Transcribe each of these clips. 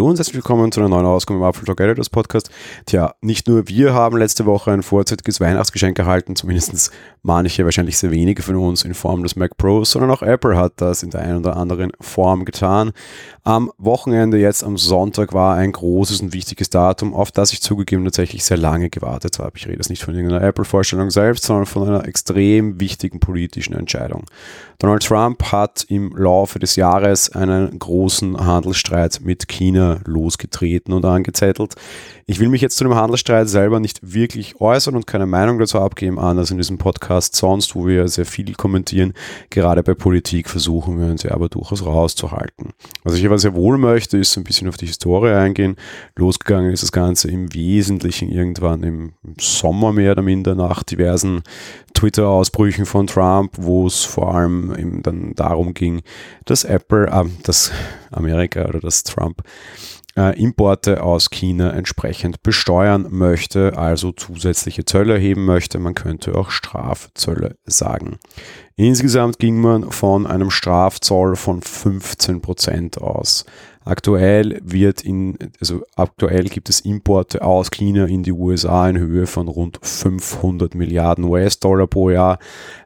Hallo und herzlich willkommen zu einer neuen Ausgabe im Apfel Talk Editors Podcast. Tja, nicht nur wir haben letzte Woche ein vorzeitiges Weihnachtsgeschenk erhalten, zumindest manche, wahrscheinlich sehr wenige von uns in Form des Mac Pros, sondern auch Apple hat das in der einen oder anderen Form getan. Am Wochenende, jetzt am Sonntag, war ein großes und wichtiges Datum, auf das ich zugegeben tatsächlich sehr lange gewartet habe. Ich rede jetzt nicht von irgendeiner Apple-Vorstellung selbst, sondern von einer extrem wichtigen politischen Entscheidung. Donald Trump hat im Laufe des Jahres einen großen Handelsstreit mit China losgetreten und angezettelt. Ich will mich jetzt zu dem Handelsstreit selber nicht wirklich äußern und keine Meinung dazu abgeben, anders in diesem Podcast sonst, wo wir sehr viel kommentieren. Gerade bei Politik versuchen wir uns ja aber durchaus rauszuhalten. Was ich aber sehr wohl möchte, ist ein bisschen auf die Historie eingehen. Losgegangen ist das Ganze im Wesentlichen irgendwann im Sommer mehr oder minder nach diversen Twitter-Ausbrüchen von Trump, wo es vor allem eben dann darum ging, dass Apple, äh, dass Amerika oder dass Trump äh, Importe aus China entsprechend besteuern möchte, also zusätzliche Zölle erheben möchte. Man könnte auch Strafzölle sagen. Insgesamt ging man von einem Strafzoll von 15 Prozent aus. Aktuell wird in, also aktuell gibt es Importe aus China in die USA in Höhe von rund 500 Milliarden US-Dollar pro Jahr.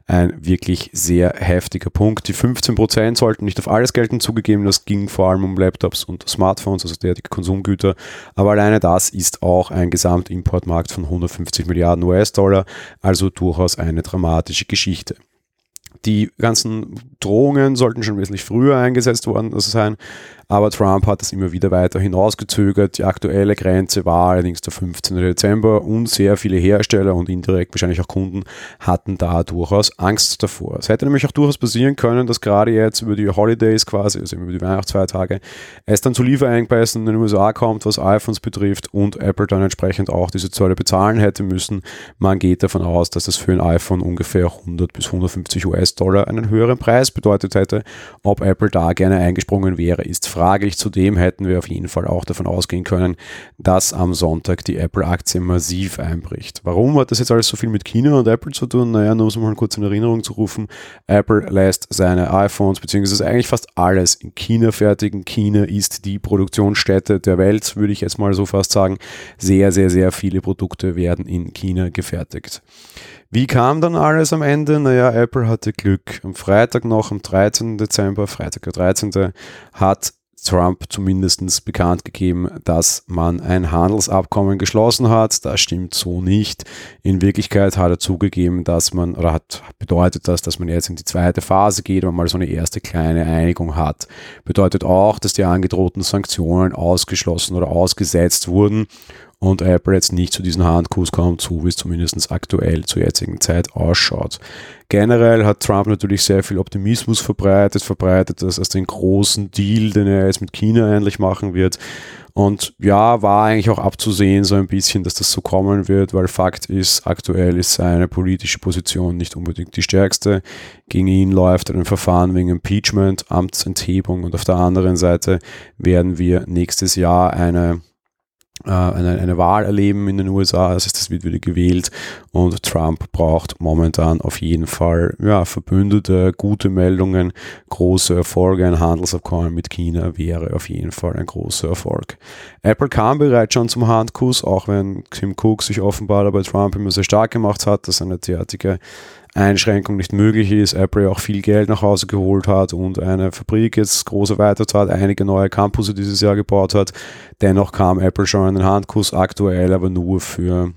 Ein wirklich sehr heftiger Punkt. Die 15 Prozent sollten nicht auf alles gelten zugegeben. Das ging vor allem um Laptops und Smartphones, also derartige Konsumgüter. Aber alleine das ist auch ein Gesamtimportmarkt von 150 Milliarden US-Dollar. Also durchaus eine dramatische Geschichte. Die ganzen Drohungen sollten schon wesentlich früher eingesetzt worden sein, aber Trump hat das immer wieder weiter hinausgezögert. Die aktuelle Grenze war allerdings der 15. Dezember und sehr viele Hersteller und indirekt wahrscheinlich auch Kunden hatten da durchaus Angst davor. Es hätte nämlich auch durchaus passieren können, dass gerade jetzt über die Holidays quasi, also über die Weihnachtsfeiertage, es dann zu Lieferengpässen in den USA kommt, was iPhones betrifft und Apple dann entsprechend auch diese Zölle bezahlen hätte müssen. Man geht davon aus, dass das für ein iPhone ungefähr 100 bis 150 US-Dollar einen höheren Preis bedeutet hätte. Ob Apple da gerne eingesprungen wäre, ist fraglich. Zudem hätten wir auf jeden Fall auch davon ausgehen können, dass am Sonntag die Apple-Aktie massiv einbricht. Warum hat das jetzt alles so viel mit China und Apple zu tun? Naja, nur um mal kurz in Erinnerung zu rufen. Apple lässt seine iPhones, beziehungsweise eigentlich fast alles in China fertigen. China ist die Produktionsstätte der Welt, würde ich jetzt mal so fast sagen. Sehr, sehr, sehr viele Produkte werden in China gefertigt. Wie kam dann alles am Ende? Naja, Apple hatte Glück. Am Freitag noch, am 13. Dezember, Freitag der 13. hat Trump zumindest bekannt gegeben, dass man ein Handelsabkommen geschlossen hat. Das stimmt so nicht. In Wirklichkeit hat er zugegeben, dass man, oder hat bedeutet das, dass man jetzt in die zweite Phase geht und mal so eine erste kleine Einigung hat. Bedeutet auch, dass die angedrohten Sanktionen ausgeschlossen oder ausgesetzt wurden und Apple jetzt nicht zu diesen Handkuss kommt, so wie es zumindest aktuell zur jetzigen Zeit ausschaut. Generell hat Trump natürlich sehr viel Optimismus verbreitet, verbreitet das als den großen Deal, den er jetzt mit China endlich machen wird. Und ja, war eigentlich auch abzusehen so ein bisschen, dass das so kommen wird, weil Fakt ist, aktuell ist seine politische Position nicht unbedingt die stärkste. Gegen ihn läuft ein Verfahren wegen Impeachment, Amtsenthebung und auf der anderen Seite werden wir nächstes Jahr eine eine, eine Wahl erleben in den USA. Das heißt, es wird wieder gewählt und Trump braucht momentan auf jeden Fall ja, Verbündete, gute Meldungen, große Erfolge. Ein Handelsabkommen mit China wäre auf jeden Fall ein großer Erfolg. Apple kam bereits schon zum Handkuss, auch wenn Tim Cook sich offenbar bei Trump immer sehr stark gemacht hat, dass eine derartige Einschränkung nicht möglich ist, Apple auch viel Geld nach Hause geholt hat und eine Fabrik jetzt groß erweitert hat, einige neue Campusse dieses Jahr gebaut hat. Dennoch kam Apple schon einen Handkuss, aktuell aber nur für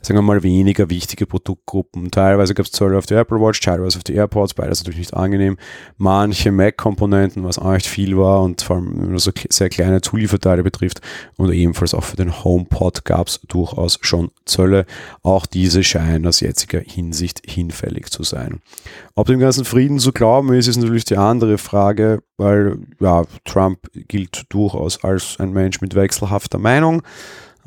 sagen wir mal, weniger wichtige Produktgruppen. Teilweise gab es Zölle auf die Apple Watch, teilweise auf die AirPods, beides natürlich nicht angenehm. Manche Mac-Komponenten, was auch echt viel war und vor allem man so sehr kleine Zulieferteile betrifft und ebenfalls auch für den HomePod gab es durchaus schon Zölle. Auch diese scheinen aus jetziger Hinsicht hinfällig zu sein. Ob dem ganzen Frieden zu glauben ist, ist natürlich die andere Frage, weil ja, Trump gilt durchaus als ein Mensch mit wechselhafter Meinung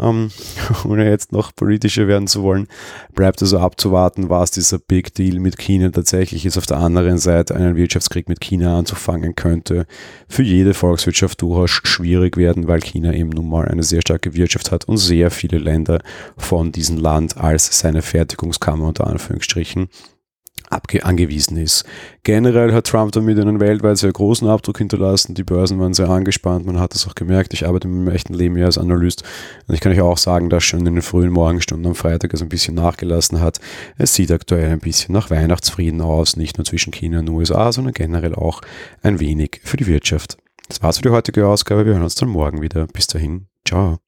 ähm, ohne jetzt noch politischer werden zu wollen, bleibt also abzuwarten, was dieser Big Deal mit China tatsächlich ist. Auf der anderen Seite einen Wirtschaftskrieg mit China anzufangen könnte für jede Volkswirtschaft durchaus schwierig werden, weil China eben nun mal eine sehr starke Wirtschaft hat und sehr viele Länder von diesem Land als seine Fertigungskammer unter Anführungsstrichen angewiesen ist. Generell hat Trump damit einen weltweit sehr großen Abdruck hinterlassen. Die Börsen waren sehr angespannt, man hat das auch gemerkt. Ich arbeite meinem echten Leben ja als Analyst und ich kann euch auch sagen, dass schon in den frühen Morgenstunden am Freitag es ein bisschen nachgelassen hat. Es sieht aktuell ein bisschen nach Weihnachtsfrieden aus, nicht nur zwischen China und USA, sondern generell auch ein wenig für die Wirtschaft. Das war's für die heutige Ausgabe. Wir hören uns dann morgen wieder. Bis dahin. Ciao.